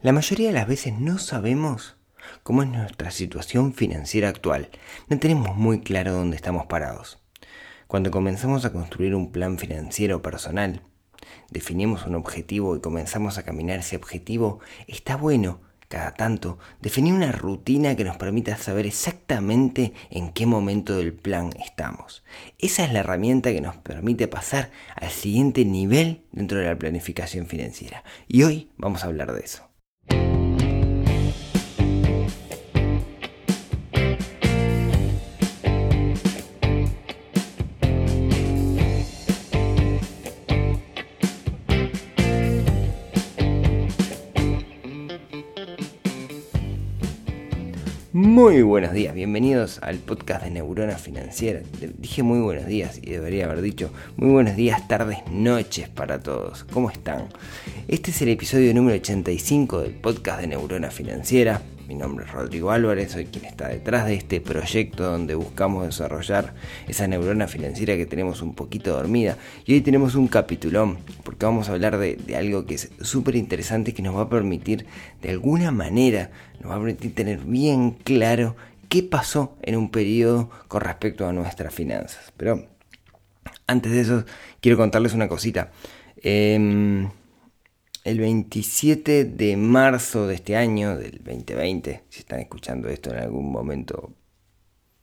La mayoría de las veces no sabemos cómo es nuestra situación financiera actual. No tenemos muy claro dónde estamos parados. Cuando comenzamos a construir un plan financiero personal, definimos un objetivo y comenzamos a caminar ese objetivo, está bueno cada tanto definir una rutina que nos permita saber exactamente en qué momento del plan estamos. Esa es la herramienta que nos permite pasar al siguiente nivel dentro de la planificación financiera. Y hoy vamos a hablar de eso. Muy buenos días, bienvenidos al podcast de Neurona Financiera. Dije muy buenos días y debería haber dicho muy buenos días, tardes, noches para todos. ¿Cómo están? Este es el episodio número 85 del podcast de Neurona Financiera. Mi nombre es Rodrigo Álvarez, soy quien está detrás de este proyecto donde buscamos desarrollar esa neurona financiera que tenemos un poquito dormida. Y hoy tenemos un capitulón, porque vamos a hablar de, algo que es súper interesante que nos va a permitir, de alguna manera, nos va a permitir tener bien claro qué pasó en un periodo con respecto a nuestras finanzas. Pero antes de eso, quiero contarles una cosita. Em, el 27 de marzo de este año, del 2020, si están escuchando esto en algún momento,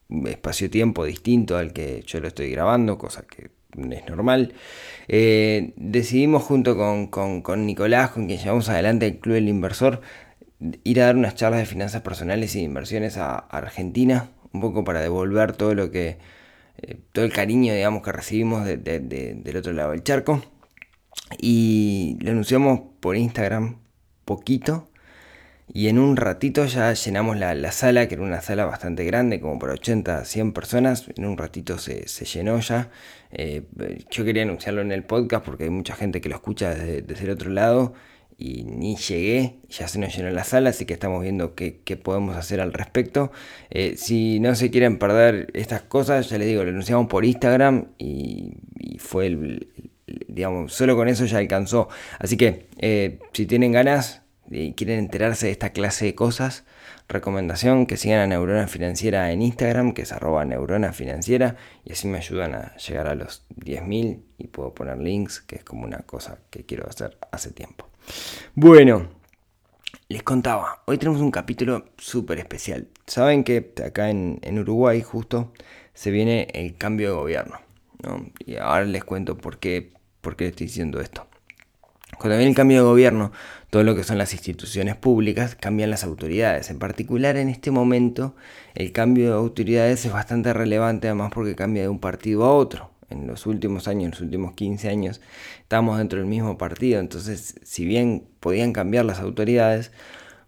espacio-tiempo distinto al que yo lo estoy grabando, cosa que es normal, eh, decidimos junto con, Nicolás, con quien llevamos adelante el Club del Inversor, ir a dar unas charlas de finanzas personales y de inversiones a, Argentina, un poco para devolver todo lo que, eh, todo el cariño, digamos, que recibimos del otro lado del charco. Y lo anunciamos por Instagram poquito. Y en un ratito ya llenamos la, sala, que era una sala bastante grande, como por 80, 100 personas. En un ratito se, llenó ya. Eh, yo quería anunciarlo en el podcast porque hay mucha gente que lo escucha desde, el otro lado. Y ni llegué, ya se nos llenó la sala, así que estamos viendo qué, podemos hacer al respecto. Eh, si no se quieren perder estas cosas, ya les digo, lo anunciamos por Instagram y fue el, digamos, solo con eso ya alcanzó. Así que eh, si tienen ganas y quieren enterarse de esta clase de cosas, recomendación que sigan a Neurona Financiera en Instagram, que es arroba neurona financiera, y así me ayudan a llegar a los 10.000 y puedo poner links, que es como una cosa que quiero hacer hace tiempo. Bueno, les contaba, hoy tenemos un capítulo súper especial. Saben que acá en, en Uruguay justo se viene el cambio de gobierno. Y ahora les cuento por qué, por qué estoy diciendo esto. Cuando viene el cambio de gobierno, todo lo que son las instituciones públicas cambian las autoridades. En particular, en este momento, el cambio de autoridades es bastante relevante, además porque cambia de un partido a otro. En los últimos años, en los últimos 15 años, estamos dentro del mismo partido. Entonces, si bien podían cambiar las autoridades,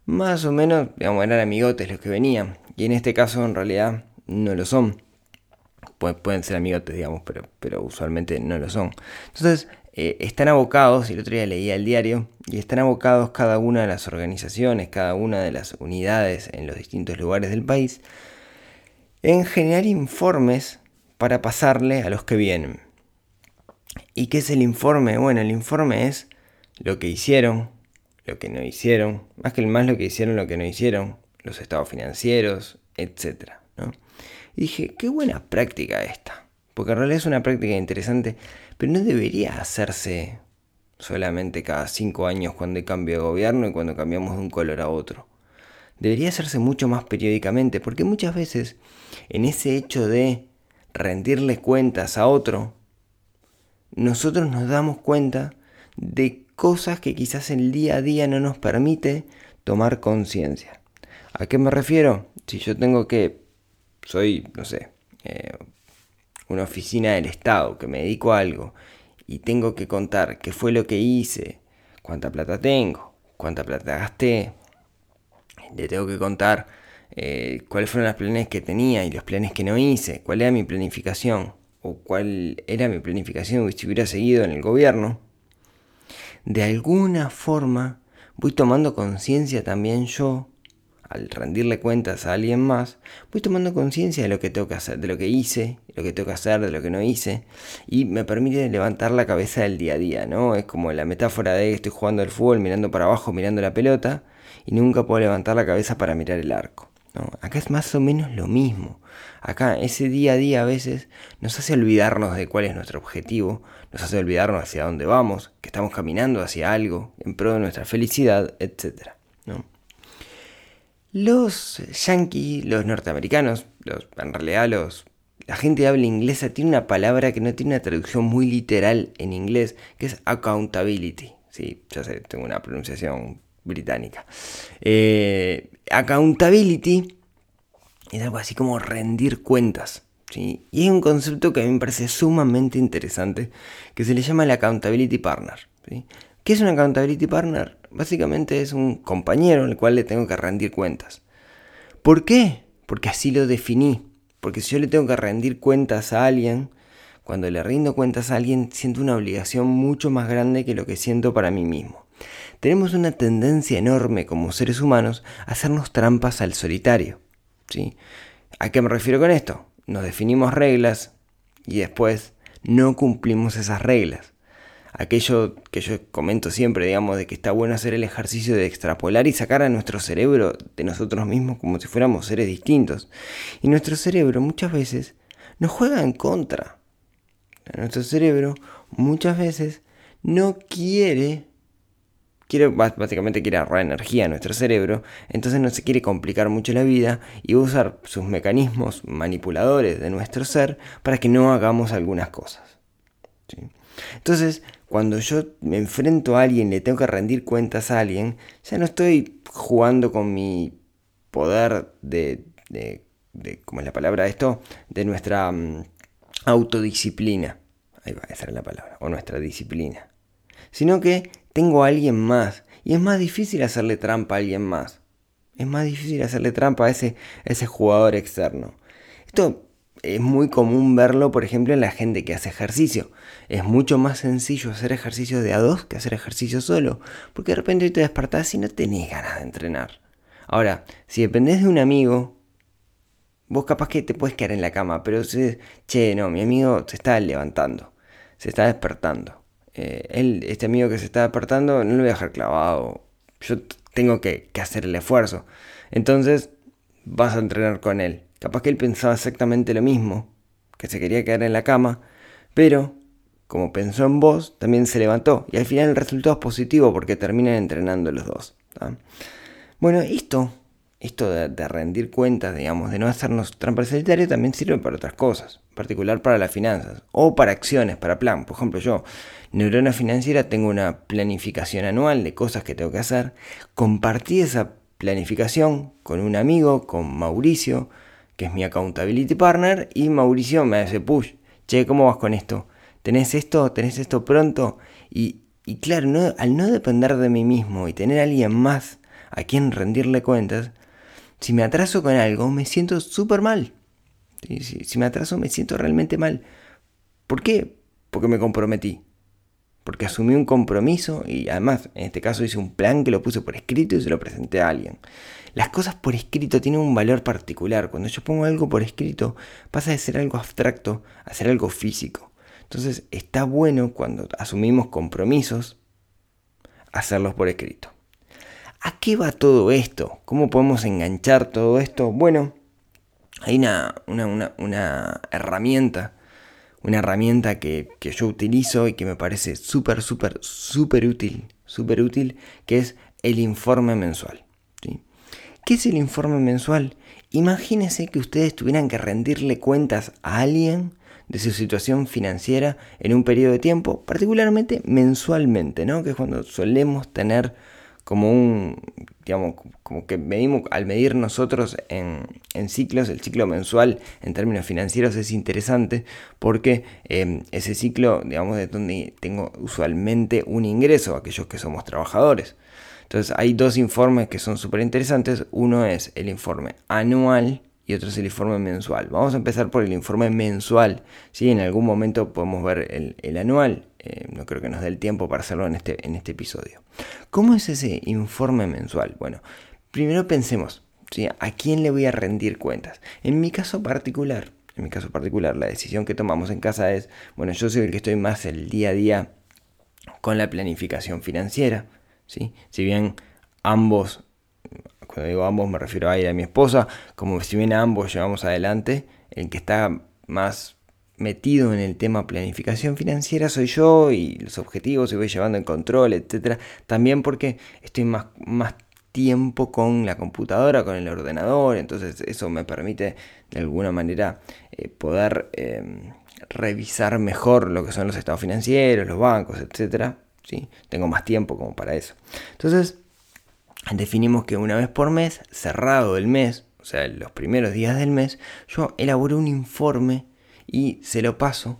más o menos, digamos, eran amigotes los que venían. Y en este caso, en realidad, no lo son pueden ser amigotes, digamos, pero, pero usualmente no lo son. Entonces, eh, están abocados, y el otro día leía el diario, y están abocados cada una de las organizaciones, cada una de las unidades en los distintos lugares del país, en generar informes para pasarle a los que vienen. ¿Y qué es el informe? Bueno, el informe es lo que hicieron, lo que no hicieron, más que el más lo que hicieron, lo que no hicieron, los estados financieros, etc. ¿no? Y dije, qué buena práctica esta. Porque en realidad es una práctica interesante, pero no debería hacerse solamente cada cinco años cuando hay cambio de gobierno y cuando cambiamos de un color a otro. Debería hacerse mucho más periódicamente, porque muchas veces en ese hecho de rendirle cuentas a otro, nosotros nos damos cuenta de cosas que quizás el día a día no nos permite tomar conciencia. ¿A qué me refiero? Si yo tengo que soy, no sé, eh, una oficina del Estado, que me dedico a algo, y tengo que contar qué fue lo que hice, cuánta plata tengo, cuánta plata gasté, le tengo que contar eh, cuáles fueron los planes que tenía y los planes que no hice, cuál era mi planificación, o cuál era mi planificación si hubiera seguido en el gobierno, de alguna forma voy tomando conciencia también yo al rendirle cuentas a alguien más, voy tomando conciencia de lo que tengo que hacer, de lo que hice, de lo que tengo que hacer, de lo que no hice, y me permite levantar la cabeza del día a día, ¿no? Es como la metáfora de estoy jugando al fútbol, mirando para abajo, mirando la pelota, y nunca puedo levantar la cabeza para mirar el arco. Acá es más o menos lo mismo. Acá ese día a día a veces nos hace olvidarnos de cuál es nuestro objetivo, nos hace olvidarnos hacia dónde vamos, que estamos caminando hacia algo en pro de nuestra felicidad, etc. Los yankees, los norteamericanos, los, en realidad los, la gente de habla inglesa tiene una palabra que no tiene una traducción muy literal en inglés, que es accountability. Sí, ya sé, tengo una pronunciación británica. Eh, accountability es algo así como rendir cuentas. ¿sí? Y es un concepto que a mí me parece sumamente interesante, que se le llama el accountability partner. ¿sí? ¿Qué es un accountability partner? Básicamente es un compañero al cual le tengo que rendir cuentas. ¿Por qué? Porque así lo definí. Porque si yo le tengo que rendir cuentas a alguien, cuando le rindo cuentas a alguien, siento una obligación mucho más grande que lo que siento para mí mismo. Tenemos una tendencia enorme como seres humanos a hacernos trampas al solitario. ¿sí? ¿A qué me refiero con esto? Nos definimos reglas y después no cumplimos esas reglas. Aquello que yo comento siempre, digamos, de que está bueno hacer el ejercicio de extrapolar y sacar a nuestro cerebro de nosotros mismos como si fuéramos seres distintos. Y nuestro cerebro muchas veces nos juega en contra. Nuestro cerebro muchas veces no quiere quiere, básicamente quiere ahorrar energía a nuestro cerebro, entonces no se quiere complicar mucho la vida y va a usar sus mecanismos manipuladores de nuestro ser para que no hagamos algunas cosas. Entonces, cuando yo me enfrento a alguien, le tengo que rendir cuentas a alguien, ya no estoy jugando con mi poder de, de, de ¿cómo es la palabra esto? De nuestra mm, autodisciplina. Ahí va, esa es la palabra, o nuestra disciplina. Sino que tengo a alguien más. Y es más difícil hacerle trampa a alguien más. Es más difícil hacerle trampa a ese, ese jugador externo. Esto es muy común verlo, por ejemplo, en la gente que hace ejercicio. Es mucho más sencillo hacer ejercicio de a dos que hacer ejercicio solo. Porque de repente te despertás y no tenés ganas de entrenar. Ahora, si dependés de un amigo, vos capaz que te puedes quedar en la cama, pero si, che, no, mi amigo se está levantando, se está despertando. Eh, él, este amigo que se está despertando, no lo voy a dejar clavado. Yo tengo que, hacer el esfuerzo. Entonces, vas a entrenar con él. Capaz que él pensaba exactamente lo mismo, que se quería quedar en la cama, pero como pensó en vos, también se levantó. Y al final el resultado es positivo porque terminan entrenando los dos. Bueno, esto esto de, rendir cuentas, digamos, de no hacernos trampas solitario, también sirve para otras cosas, en particular para las finanzas o para acciones, para plan. Por ejemplo, yo, neurona financiera, tengo una planificación anual de cosas que tengo que hacer. Compartí esa planificación con un amigo, con Mauricio, que es mi accountability partner, y Mauricio me hace push. Che, ¿cómo vas con esto? ¿Tenés esto? ¿Tenés esto pronto? Y, claro, no, al no depender de mí mismo y tener a alguien más a quien rendirle cuentas, si me atraso con algo, me siento súper mal. Si, me atraso, me siento realmente mal. ¿Por qué? Porque me comprometí. Porque asumí un compromiso y además, en este caso, hice un plan que lo puse por escrito y se lo presenté a alguien. Las cosas por escrito tienen un valor particular. Cuando yo pongo algo por escrito, pasa de ser algo abstracto a ser algo físico. Entonces, está bueno cuando asumimos compromisos, hacerlos por escrito. ¿A qué va todo esto? ¿Cómo podemos enganchar todo esto? Bueno, hay una, herramienta, una herramienta que, yo utilizo y que me parece súper, súper, súper útil, súper útil, que es el informe mensual. ¿Qué es el informe mensual? Imagínense que ustedes tuvieran que rendirle cuentas a alguien de su situación financiera en un periodo de tiempo, particularmente mensualmente, ¿no? Que es cuando solemos tener como un, digamos, como que medimos, al medir nosotros en, ciclos, el ciclo mensual en términos financieros es interesante porque em, ese ciclo, digamos, es donde tengo usualmente un ingreso, aquellos que somos trabajadores. Entonces hay dos informes que son súper interesantes. Uno es el informe anual y otro es el informe mensual. Vamos a empezar por el informe mensual. ¿sí? En algún momento podemos ver el, anual. Eh, no creo que nos dé el tiempo para hacerlo en este, en este episodio. ¿Cómo es ese informe mensual? Bueno, primero pensemos, ¿sí? ¿a quién le voy a rendir cuentas? En mi caso particular, en mi caso particular, la decisión que tomamos en casa es, bueno, yo soy el que estoy más el día a día con la planificación financiera, ¿sí? Si bien ambos cuando digo ambos me refiero a ella a mi esposa, como si bien ambos llevamos adelante, el que está más metido en el tema planificación financiera soy yo y los objetivos y voy llevando en control, etcétera. También porque estoy más, más tiempo con la computadora, con el ordenador, entonces eso me permite de alguna manera eh, poder em, revisar mejor lo que son los estados financieros, los bancos, etcétera. ¿sí? Tengo más tiempo como para eso. Entonces, definimos que una vez por mes, cerrado el mes, o sea, los primeros días del mes, yo elaboro un informe y se lo paso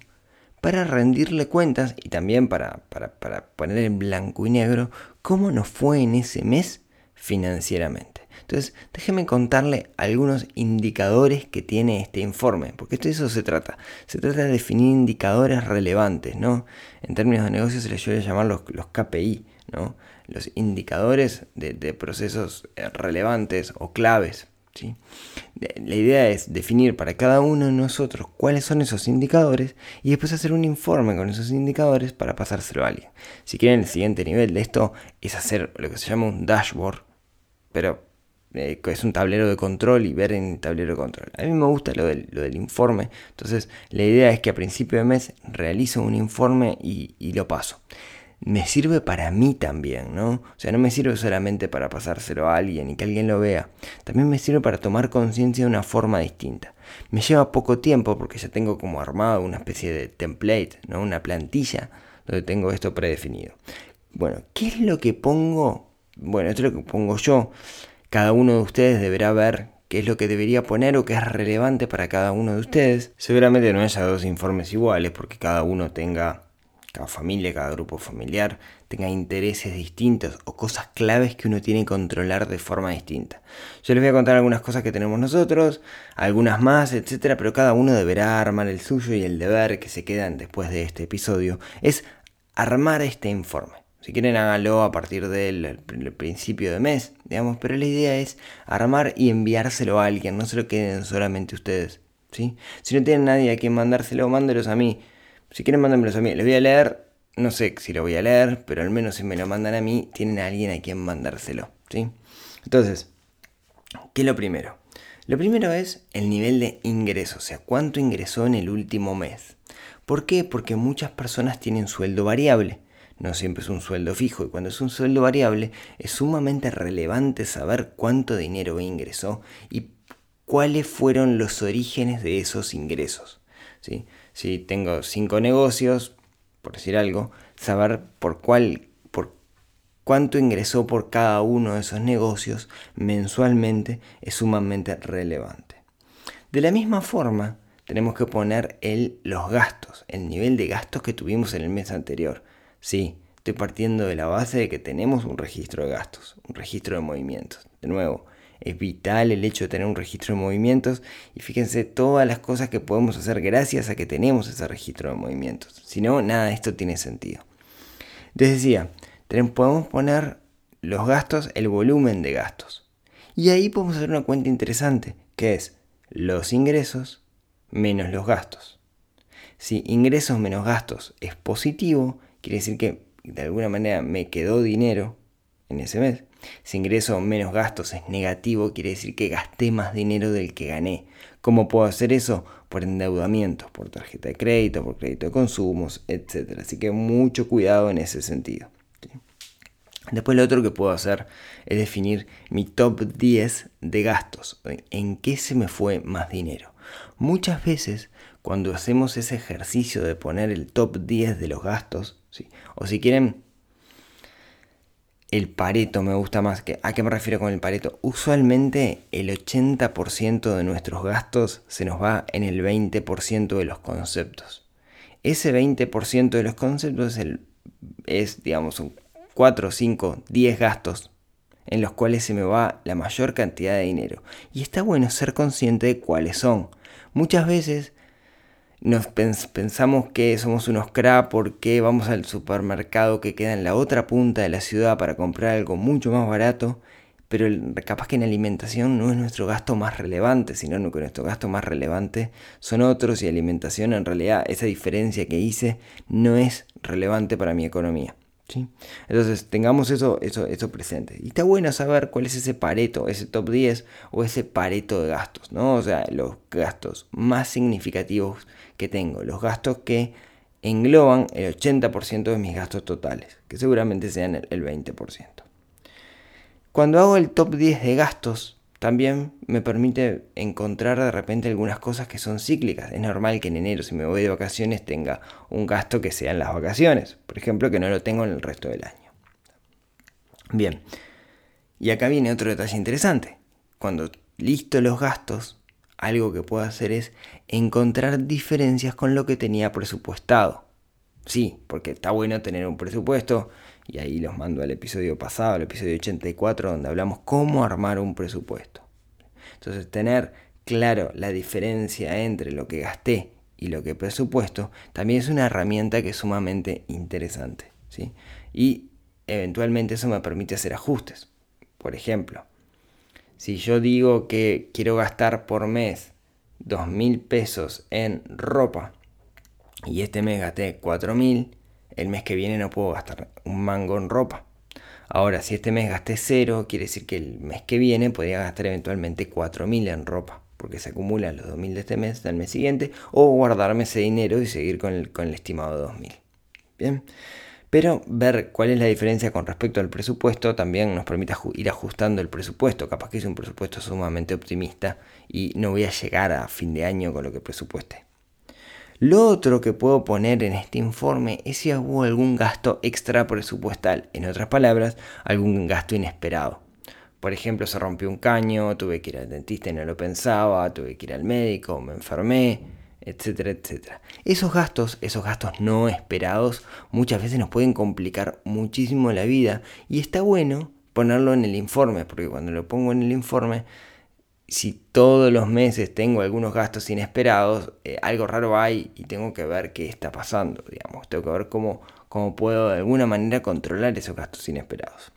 para rendirle cuentas y también para, para, poner en blanco y negro cómo nos fue en ese mes financieramente. Entonces, déjeme contarle algunos indicadores que tiene este informe, porque de eso se trata. Se trata de definir indicadores relevantes, ¿no? En términos de negocios se les suele llamar los, los KPI, ¿no? Los indicadores de, procesos eh, relevantes o claves la idea es definir para cada uno de nosotros cuáles son esos indicadores y después hacer un informe con esos indicadores para pasárselo a alguien. Si quieren, el siguiente nivel de esto es hacer lo que se llama un dashboard, pero eh, es un tablero de control y ver en el tablero de control. A mí me gusta lo del, lo del informe, entonces la idea es que a principio de mes realizo un informe y, y lo paso me sirve para mí también, ¿no? O sea, no me sirve solamente para pasárselo a alguien y que alguien lo vea, también me sirve para tomar conciencia de una forma distinta. Me lleva poco tiempo porque ya tengo como armado una especie de template, ¿no? Una plantilla donde tengo esto predefinido. Bueno, ¿qué es lo que pongo? Bueno, esto es lo que pongo yo. Cada uno de ustedes deberá ver qué es lo que debería poner o qué es relevante para cada uno de ustedes. Seguramente no haya dos informes iguales porque cada uno tenga cada familia, cada grupo familiar tenga intereses distintos o cosas claves que uno tiene que controlar de forma distinta. Yo les voy a contar algunas cosas que tenemos nosotros, algunas más, etcétera, pero cada uno deberá armar el suyo y el deber que se quedan después de este episodio es armar este informe. Si quieren háganlo a partir del principio de mes, digamos, pero la idea es armar y enviárselo a alguien, no se lo queden solamente ustedes. ¿sí? Si no tienen nadie a quien mandárselo, mándelos a mí. Si quieren, mándenmelos a mí. Les voy a leer. No sé si lo voy a leer, pero al menos si me lo mandan a mí, tienen a alguien a quien mandárselo. ¿sí? Entonces, ¿qué es lo primero? Lo primero es el nivel de ingreso, o sea, cuánto ingresó en el último mes. ¿Por qué? Porque muchas personas tienen sueldo variable. No siempre es un sueldo fijo y cuando es un sueldo variable es sumamente relevante saber cuánto dinero ingresó y cuáles fueron los orígenes de esos ingresos. ¿sí? Si tengo cinco negocios, por decir algo, saber por cuál, por cuánto ingresó por cada uno de esos negocios mensualmente es sumamente relevante. De la misma forma, tenemos que poner el, los gastos, el nivel de gastos que tuvimos en el mes anterior. Sí, estoy partiendo de la base de que tenemos un registro de gastos, un registro de movimientos. De nuevo, es vital el hecho de tener un registro de movimientos y fíjense todas las cosas que podemos hacer gracias a que tenemos ese registro de movimientos. Si no, nada de esto tiene sentido. Les decía, podemos poner los gastos, el volumen de gastos. Y ahí podemos hacer una cuenta interesante, que es los ingresos menos los gastos. Si ingresos menos gastos es positivo, quiere decir que de alguna manera me quedó dinero en ese mes. Si ingreso menos gastos es negativo, quiere decir que gasté más dinero del que gané. ¿Cómo puedo hacer eso? Por endeudamientos, por tarjeta de crédito, por crédito de consumos, etc. Así que mucho cuidado en ese sentido. Después lo otro que puedo hacer es definir mi top 10 de gastos. ¿En qué se me fue más dinero? Muchas veces cuando hacemos ese ejercicio de poner el top 10 de los gastos, o si quieren el pareto me gusta más. ¿A qué me refiero con el pareto? Usualmente el 80% de nuestros gastos se nos va en el 20% de los conceptos. Ese 20% de los conceptos es, es, digamos, 4, 5, 10 gastos en los cuales se me va la mayor cantidad de dinero. Y está bueno ser consciente de cuáles son. Muchas veces nos pensamos que somos unos crap porque vamos al supermercado que queda en la otra punta de la ciudad para comprar algo mucho más barato, pero capaz que en alimentación no es nuestro gasto más relevante, sino que nuestro gasto más relevante son otros y alimentación en realidad esa diferencia que hice no es relevante para mi economía. Entonces tengamos eso, eso, eso presente. Y está bueno saber cuál es ese pareto, ese top 10 o ese pareto de gastos, ¿no? O sea, los gastos más significativos que tengo, los gastos que engloban el 80% de mis gastos totales, que seguramente sean el 20%. Cuando hago el top 10 de gastos, también me permite encontrar de repente algunas cosas que son cíclicas. Es normal que en enero, si me voy de vacaciones, tenga un gasto que sea en las vacaciones. Por ejemplo, que no lo tengo en el resto del año. Bien, y acá viene otro detalle interesante. Cuando listo los gastos, algo que puedo hacer es encontrar diferencias con lo que tenía presupuestado. Sí, porque está bueno tener un presupuesto, y ahí los mando al episodio pasado, al episodio 84, donde hablamos cómo armar un presupuesto. Entonces, tener claro la diferencia entre lo que gasté y lo que presupuesto también es una herramienta que es sumamente interesante. ¿sí? Y eventualmente eso me permite hacer ajustes. Por ejemplo, si yo digo que quiero gastar por mes 2.000 pesos en ropa y este mes gasté 4.000, el mes que viene no puedo gastar un mango en ropa. Ahora, si este mes gasté cero, quiere decir que el mes que viene podría gastar eventualmente 4.000 en ropa, porque se acumulan los 2.000 de este mes del mes siguiente, o guardarme ese dinero y seguir con el, con el estimado de 2.000. Bien, pero ver cuál es la diferencia con respecto al presupuesto también nos permite ir ajustando el presupuesto. Capaz que es un presupuesto sumamente optimista y no voy a llegar a fin de año con lo que presupueste. Lo otro que puedo poner en este informe es si hubo algún gasto extra presupuestal, en otras palabras, algún gasto inesperado. Por ejemplo, se rompió un caño, tuve que ir al dentista y no lo pensaba, tuve que ir al médico, me enfermé, etcétera, etcétera. Esos gastos, esos gastos no esperados, muchas veces nos pueden complicar muchísimo la vida y está bueno ponerlo en el informe, porque cuando lo pongo en el informe si todos los meses tengo algunos gastos inesperados, eh, algo raro hay y tengo que ver qué está pasando, digamos. Tengo que ver cómo, cómo puedo de alguna manera controlar esos gastos inesperados.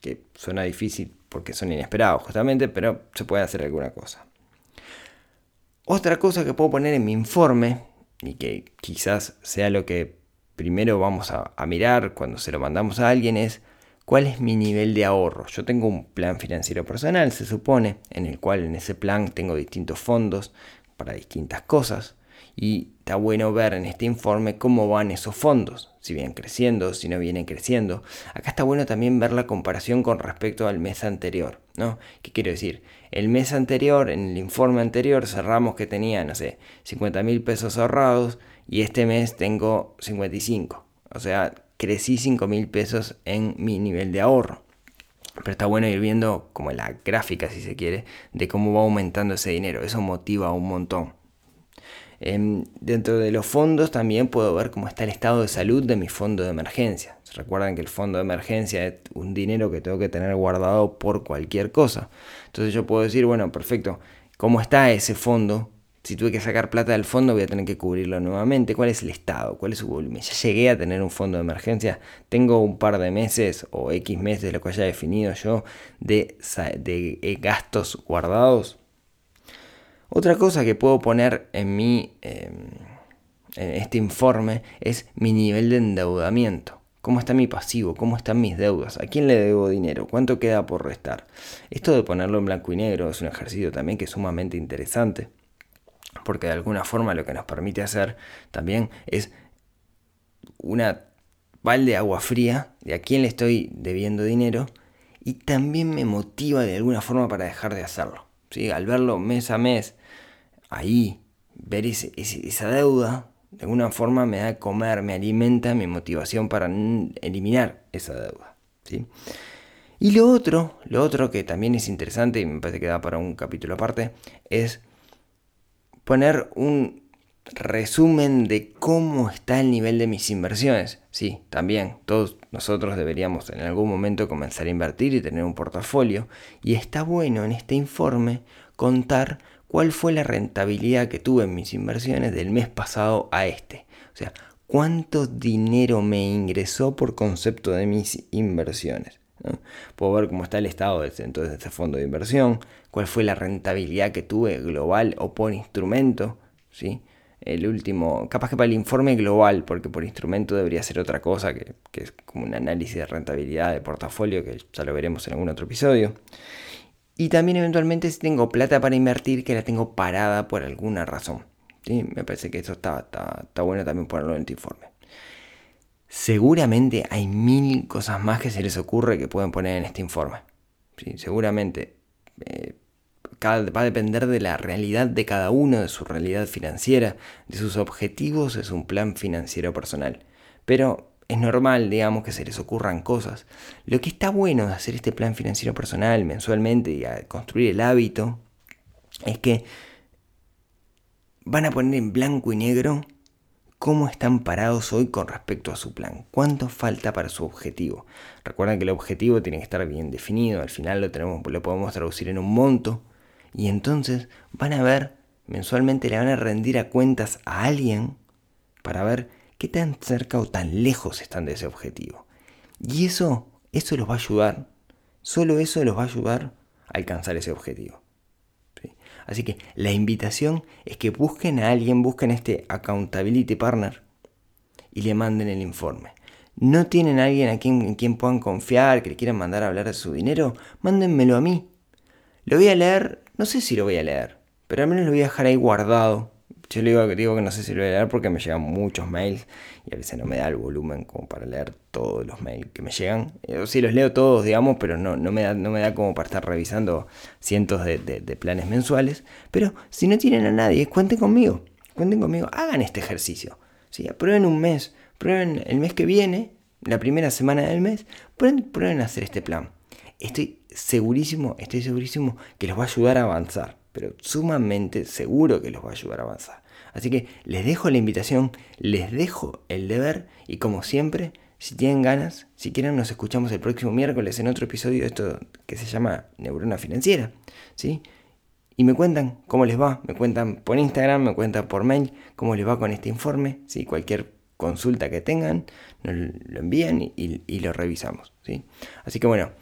Que suena difícil porque son inesperados justamente, pero se puede hacer alguna cosa. Otra cosa que puedo poner en mi informe, y que quizás sea lo que primero vamos a mirar cuando se lo mandamos a alguien, es cuál es mi nivel de ahorro. Yo tengo un plan financiero personal, se supone, en el cual en ese plan tengo distintos fondos para distintas cosas. Y está bueno ver en este informe cómo van esos fondos, si vienen creciendo, si no vienen creciendo. Acá está bueno también ver la comparación con respecto al mes anterior, ¿no? ¿Qué quiero decir? El mes anterior, en el informe anterior, cerramos que tenía, no sé, 50 mil pesos ahorrados y este mes tengo 55. O sea, crecí 5 mil pesos en mi nivel de ahorro. Pero está bueno ir viendo como la gráfica, si se quiere, de cómo va aumentando ese dinero. Eso motiva un montón. Em, dentro de los fondos también puedo ver cómo está el estado de salud de mi fondo de emergencia. Recuerdan que el fondo de emergencia es un dinero que tengo que tener guardado por cualquier cosa. Entonces yo puedo decir, bueno, perfecto, ¿cómo está ese fondo? Si tuve que sacar plata del fondo, voy a tener que cubrirlo nuevamente. ¿Cuál es el estado? ¿Cuál es su volumen? Ya llegué a tener un fondo de emergencia. Tengo un par de meses o X meses, lo que haya definido yo, de, eh, gastos guardados. Otra cosa que puedo poner en mi em, en este informe es mi nivel de endeudamiento. ¿Cómo está mi pasivo? ¿Cómo están mis deudas? ¿A quién le debo dinero? ¿Cuánto queda por restar? Esto de ponerlo en blanco y negro es un ejercicio también que es sumamente interesante porque de alguna forma lo que nos permite hacer también es una balde de agua fría de a quién le estoy debiendo dinero y también me motiva de alguna forma para dejar de hacerlo. ¿sí? Al verlo mes a mes, ahí, ver esa deuda, de alguna forma me da a comer, me alimenta mi motivación para eliminar esa deuda. ¿sí? Y lo otro, lo otro que también es interesante y me parece que da para un capítulo aparte, es poner un resumen de cómo está el nivel de mis inversiones. Sí, también todos nosotros deberíamos en algún momento comenzar a invertir y tener un portafolio. Y está bueno en este informe contar cuál fue la rentabilidad que tuve en mis inversiones del mes pasado a este. O sea, cuánto dinero me ingresó por concepto de mis inversiones. Puedo ver cómo está el estado de entonces, de ese fondo de inversión, cuál fue la rentabilidad que tuve global o por instrumento, ¿sí? el último, capaz que para el informe global, porque por instrumento debería ser otra cosa, que, que, es como un análisis de rentabilidad de portafolio, que ya lo veremos en algún otro episodio. Y también eventualmente si tengo plata para invertir, que la tengo parada por alguna razón. ¿sí? Me parece que eso está, está, está bueno también ponerlo en tu informe. Seguramente hay mil cosas más que se les ocurre que pueden poner en este informe. Seguramente eh, va a depender de la realidad de cada uno, de su realidad financiera, de sus objetivos, es un plan financiero personal. Pero es normal, digamos, que se les ocurran cosas. Lo que está bueno de hacer este plan financiero personal mensualmente y a construir el hábito es que van a poner en blanco y negro cómo están parados hoy con respecto a su plan, cuánto falta para su objetivo. Recuerden que el objetivo tiene que estar bien definido, al final lo, tenemos, lo podemos traducir en un monto y entonces van a ver, mensualmente le van a rendir a cuentas a alguien para ver qué tan cerca o tan lejos están de ese objetivo. Y eso, eso los va a ayudar, solo eso los va a ayudar a alcanzar ese objetivo. Así que la invitación es que busquen a alguien, busquen este accountability partner y le manden el informe. ¿No tienen a alguien a quien, en quien puedan confiar, que le quieran mandar a hablar de su dinero? Mándenmelo a mí. Lo voy a leer, no sé si lo voy a leer, pero al menos lo voy a dejar ahí guardado yo le digo, que no sé si lo voy a leer porque me llegan muchos mails y a veces no me da el volumen como para leer todos los mails que me llegan. Yo eh, sí los leo todos, digamos, pero no, no, me, da, no me da como para estar revisando cientos de, planes mensuales. Pero si no tienen a nadie, cuenten conmigo. Cuenten conmigo, hagan este ejercicio. ¿sí? Prueben un mes, prueben el mes que viene, la primera semana del mes, prueben, prueben hacer este plan. Estoy segurísimo, estoy segurísimo que los va a ayudar a avanzar pero sumamente seguro que los va a ayudar a avanzar. Así que les dejo la invitación, les dejo el deber y como siempre, si tienen ganas, si quieren nos escuchamos el próximo miércoles en otro episodio de esto que se llama Neurona Financiera, ¿sí? Y me cuentan cómo les va, me cuentan por Instagram, me cuentan por mail cómo les va con este informe, ¿sí? Cualquier consulta que tengan, nos lo envían y, y lo revisamos, ¿sí? Así que bueno,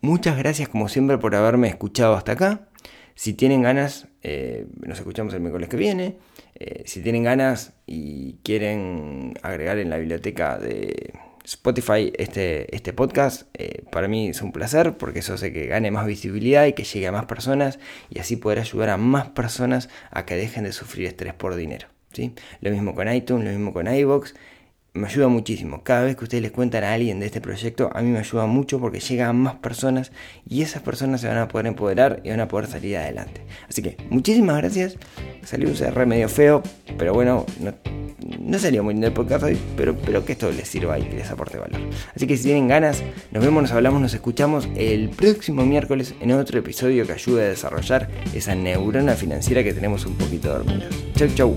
muchas gracias como siempre por haberme escuchado hasta acá. Si tienen ganas, eh, nos escuchamos el miércoles que viene. Eh, si tienen ganas y quieren agregar en la biblioteca de Spotify este, este podcast, eh, para mí es un placer porque eso hace que gane más visibilidad y que llegue a más personas y así poder ayudar a más personas a que dejen de sufrir estrés por dinero. ¿sí? Lo mismo con iTunes, lo mismo con iVoox me ayuda muchísimo. Cada vez que ustedes les cuentan a alguien de este proyecto, a mí me ayuda mucho porque llega a más personas y esas personas se van a poder empoderar y van a poder salir adelante. Así que muchísimas gracias. Salió un CR medio feo, pero bueno, no, salió muy lindo el podcast hoy, pero, pero que esto les sirva y que les aporte valor. Así que si tienen ganas, nos vemos, nos hablamos, nos escuchamos el próximo miércoles en otro episodio que ayude a desarrollar esa neurona financiera que tenemos un poquito dormida. Chau, chau.